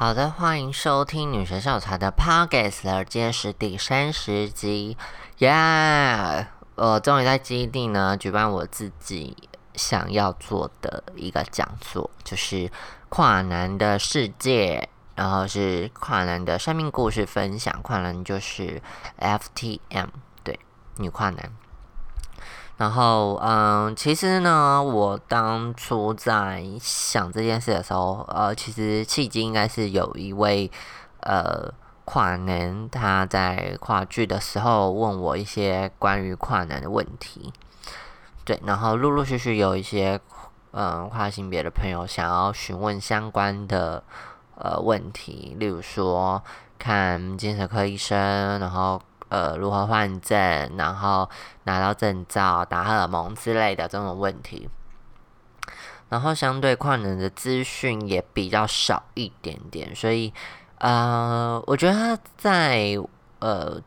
好的，欢迎收听女神校茶的 Podcast，今天是第三十集，耶！我终于在基地呢举办我自己想要做的一个讲座，就是跨男的世界，然后是跨男的生命故事分享，跨男就是 FTM，对，女跨男。然后，嗯，其实呢，我当初在想这件事的时候，呃，其实契机应该是有一位呃跨男，他在跨剧的时候问我一些关于跨男的问题，对，然后陆陆续续有一些嗯跨性别的朋友想要询问相关的呃问题，例如说看精神科医生，然后。呃，如何换证，然后拿到证照、打荷尔蒙之类的这种问题，然后相对跨年的资讯也比较少一点点，所以呃，我觉得在呃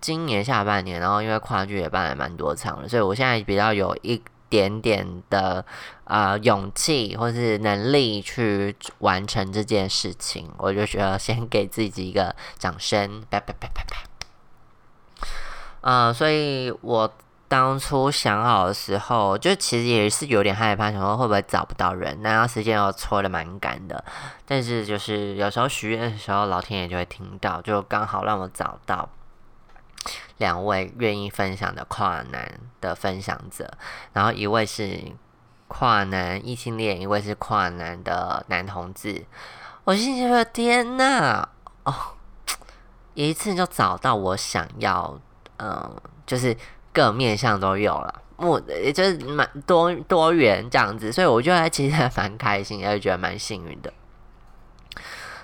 今年下半年，然后因为跨剧也办了蛮多场了，所以我现在比较有一点点的呃勇气或是能力去完成这件事情，我就觉得先给自己一个掌声，啪啪啪啪啪。呃，所以我当初想好的时候，就其实也是有点害怕，想说会不会找不到人，那段时间又搓的蛮赶的。但是就是有时候许愿的时候，老天爷就会听到，就刚好让我找到两位愿意分享的跨男的分享者，然后一位是跨男异性恋，一位是跨男的男同志。我心里说：天呐，哦，一次就找到我想要。嗯，就是各面向都有了，我也就是蛮多多元这样子，所以我觉得其实还蛮开心，也觉得蛮幸运的。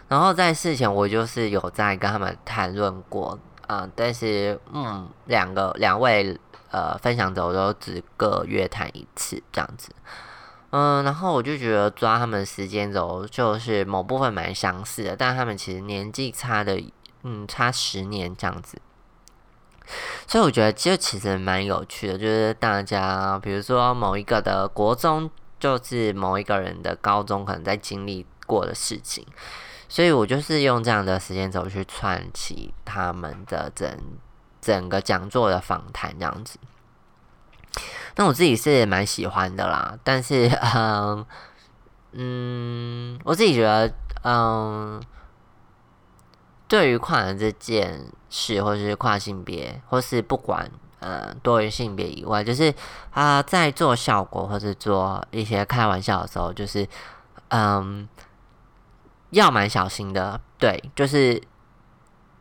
然后在事前我就是有在跟他们谈论过，啊，但是嗯，两个两位呃分享者我都只各约谈一次这样子，嗯，然后我就觉得抓他们时间轴就是某部分蛮相似的，但他们其实年纪差的，嗯，差十年这样子。所以我觉得就其实蛮有趣的，就是大家比如说某一个的国中，就是某一个人的高中可能在经历过的事情，所以我就是用这样的时间轴去串起他们的整整个讲座的访谈这样子。那我自己是蛮喜欢的啦，但是 嗯嗯，我自己觉得嗯。对于跨人这件事，或是跨性别，或是不管呃多元性别以外，就是啊，在做效果或是做一些开玩笑的时候，就是嗯，要蛮小心的。对，就是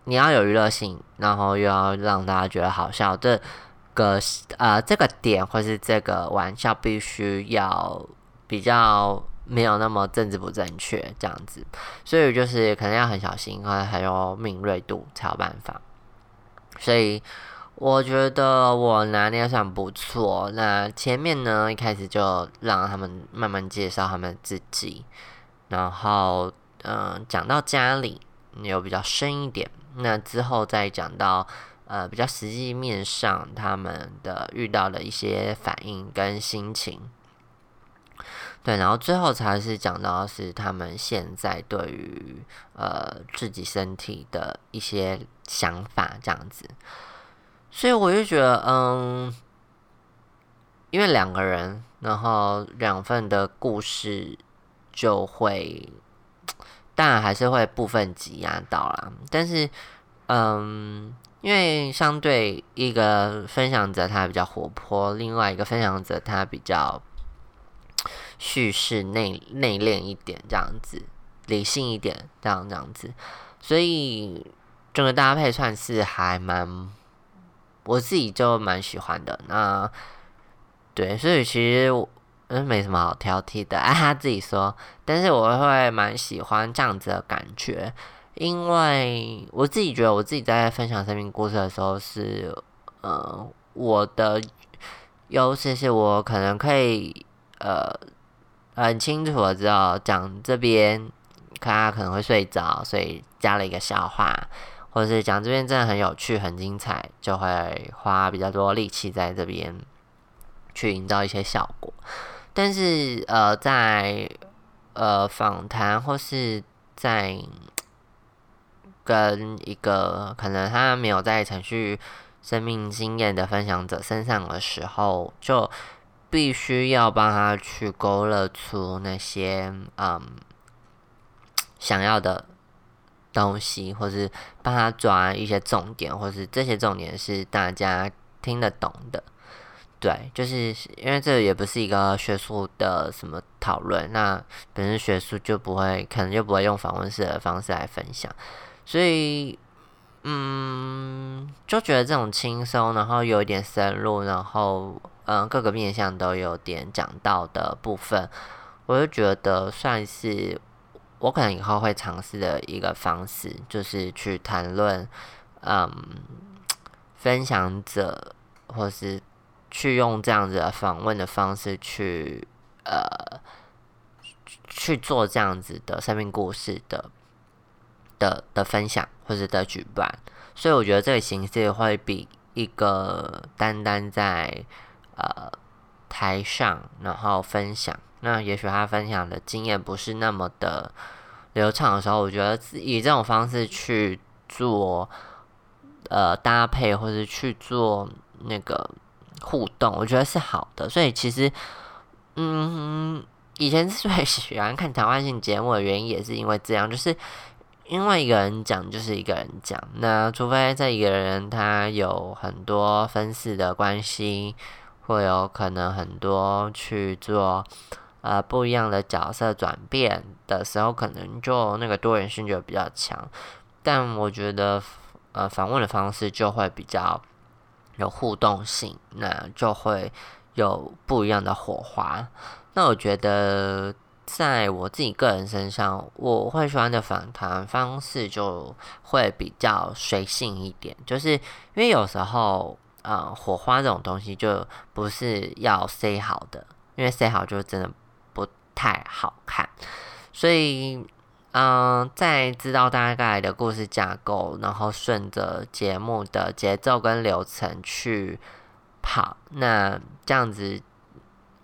你要有娱乐性，然后又要让大家觉得好笑。这个呃，这个点或是这个玩笑，必须要比较。没有那么政治不正确这样子，所以就是可能要很小心，还还有敏锐度才有办法。所以我觉得我拿捏算不错。那前面呢，一开始就让他们慢慢介绍他们自己，然后嗯，讲到家里有比较深一点。那之后再讲到呃比较实际面上他们的遇到的一些反应跟心情。对，然后最后才是讲到是他们现在对于呃自己身体的一些想法这样子，所以我就觉得，嗯，因为两个人，然后两份的故事就会，当然还是会部分挤压到啦，但是，嗯，因为相对一个分享者他比较活泼，另外一个分享者他比较。叙事内内敛一点，这样子理性一点，这样这样子，所以整个搭配算是还蛮，我自己就蛮喜欢的。那对，所以其实嗯没什么好挑剔的，他自己说，但是我会蛮喜欢这样子的感觉，因为我自己觉得我自己在分享生命故事的时候是，呃，我的优势是我可能可以呃。很清楚的知道讲这边，他可能会睡着，所以加了一个笑话，或者是讲这边真的很有趣、很精彩，就会花比较多力气在这边去营造一些效果。但是呃，在呃访谈或是在跟一个可能他没有在程序生命经验的分享者身上的时候，就必须要帮他去勾勒出那些嗯想要的东西，或是帮他抓一些重点，或是这些重点是大家听得懂的。对，就是因为这也不是一个学术的什么讨论，那本身学术就不会，可能就不会用访问式的方式来分享，所以，嗯，就觉得这种轻松，然后有一点深入，然后，嗯，各个面向都有点讲到的部分，我就觉得算是我可能以后会尝试的一个方式，就是去谈论，嗯，分享者或是。去用这样子的访问的方式去，呃，去做这样子的生命故事的的的分享或者的举办，所以我觉得这个形式会比一个单单在呃台上然后分享，那也许他分享的经验不是那么的流畅的时候，我觉得以这种方式去做呃搭配或者去做那个。互动，我觉得是好的，所以其实，嗯，以前之所以喜欢看谈话性节目的原因，也是因为这样，就是因为一个人讲就是一个人讲，那除非这一个人他有很多分饰的关系，会有可能很多去做呃不一样的角色转变的时候，可能就那个多元性就比较强，但我觉得呃访问的方式就会比较。有互动性，那就会有不一样的火花。那我觉得，在我自己个人身上，我会喜欢的访谈方式就会比较随性一点，就是因为有时候，呃，火花这种东西就不是要塞好的，因为塞好就真的不太好看，所以。嗯，在知道大概的故事架构，然后顺着节目的节奏跟流程去跑，那这样子，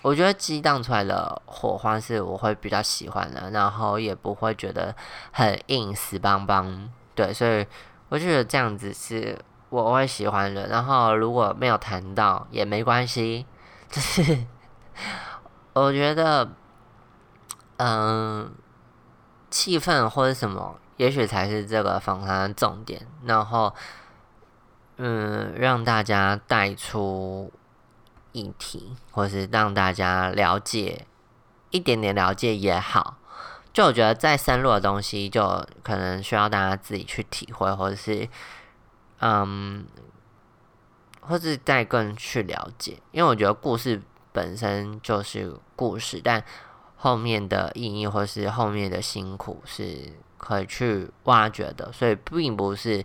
我觉得激荡出来的火花是我会比较喜欢的，然后也不会觉得很硬死邦邦。对，所以我觉得这样子是我会喜欢的。然后如果没有谈到也没关系，就是我觉得，嗯。气氛或者什么，也许才是这个访谈的重点。然后，嗯，让大家带出议题，或是让大家了解一点点了解也好。就我觉得，再深入的东西，就可能需要大家自己去体会，或者是嗯，或是再更去了解。因为我觉得故事本身就是故事，但。后面的意义或是后面的辛苦是可以去挖掘的，所以并不是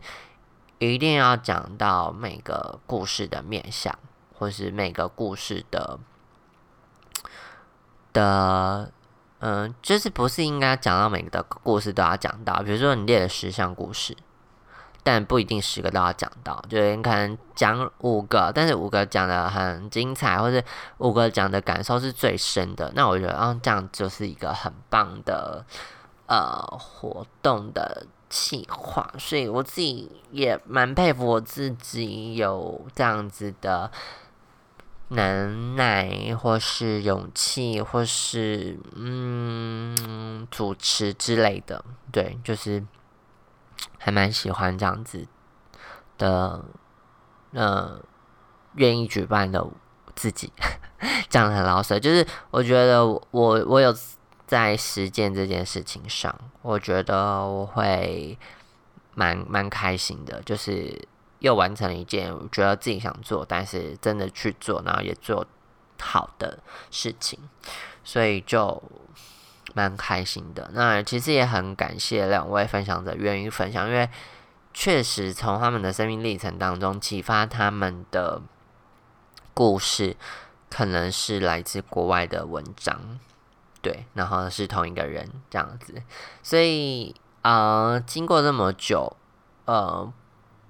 一定要讲到每个故事的面相，或是每个故事的的，嗯，就是不是应该讲到每个故事都要讲到，比如说你列了十项故事。但不一定十个都要讲到，就是你可能讲五个，但是五个讲的很精彩，或者五个讲的感受是最深的，那我觉得啊，这样就是一个很棒的呃活动的企划，所以我自己也蛮佩服我自己有这样子的能耐，或是勇气，或是嗯主持之类的，对，就是。还蛮喜欢这样子的，呃，愿意举办的自己，讲的很老实，就是我觉得我我有在实践这件事情上，我觉得我会蛮蛮开心的，就是又完成了一件觉得自己想做，但是真的去做，然后也做好的事情，所以就。蛮开心的，那其实也很感谢两位分享者愿意分享，因为确实从他们的生命历程当中启发他们的故事，可能是来自国外的文章，对，然后是同一个人这样子，所以呃，经过这么久，呃，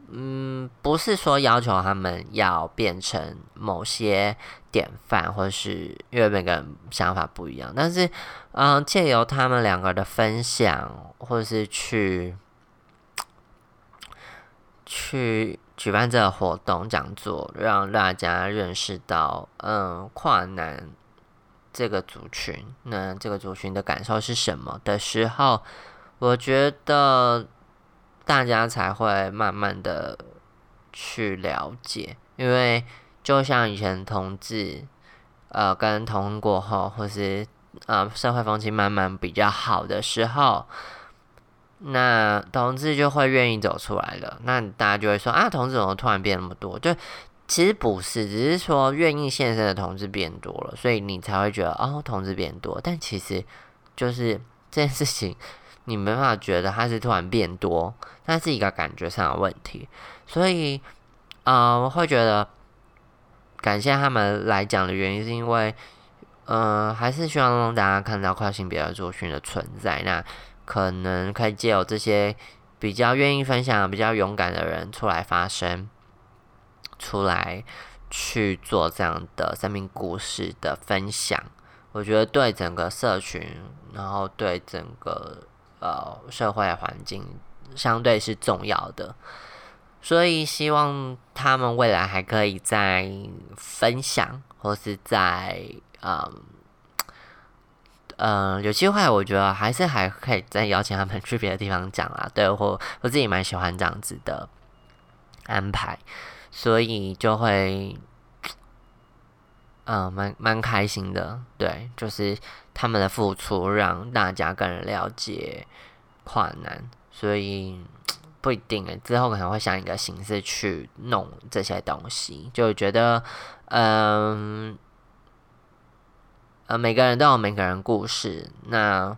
嗯，不是说要求他们要变成某些典范，或是因为每个人想法不一样，但是，嗯，借由他们两个的分享，或是去去举办这个活动讲座，让大家认识到，嗯，跨男这个族群，那这个族群的感受是什么的时候，我觉得。大家才会慢慢的去了解，因为就像以前同志，呃，跟同过后，或是呃社会风气慢慢比较好的时候，那同志就会愿意走出来了。那大家就会说啊，同志怎么突然变那么多？就其实不是，只是说愿意现身的同志变多了，所以你才会觉得哦，同志变多。但其实就是这件事情。你没办法觉得它是突然变多，那是一个感觉上的问题，所以，呃，我会觉得感谢他们来讲的原因，是因为，呃，还是希望大家看到跨性别的族群的存在，那可能可以借由这些比较愿意分享、比较勇敢的人出来发声，出来去做这样的生命故事的分享，我觉得对整个社群，然后对整个。呃，社会环境相对是重要的，所以希望他们未来还可以在分享，或是在嗯呃有机会，我觉得还是还可以再邀请他们去别的地方讲啊。对或我自己蛮喜欢这样子的安排，所以就会嗯蛮蛮开心的。对，就是。他们的付出让大家更了解跨男，所以 不一定诶，之后可能会想一个形式去弄这些东西，就觉得，嗯，呃，每个人都有每个人故事，那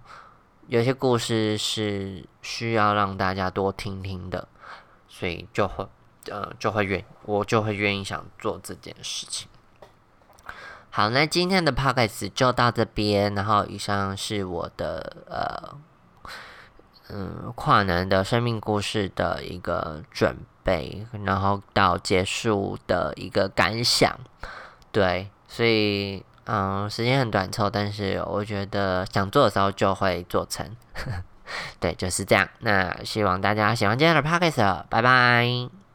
有些故事是需要让大家多听听的，所以就会，呃，就会愿我就会愿意想做这件事情。好，那今天的 podcast 就到这边。然后，以上是我的呃，嗯，跨男的生命故事的一个准备，然后到结束的一个感想。对，所以嗯，时间很短凑，但是我觉得想做的时候就会做成。对，就是这样。那希望大家喜欢今天的 podcast，拜拜。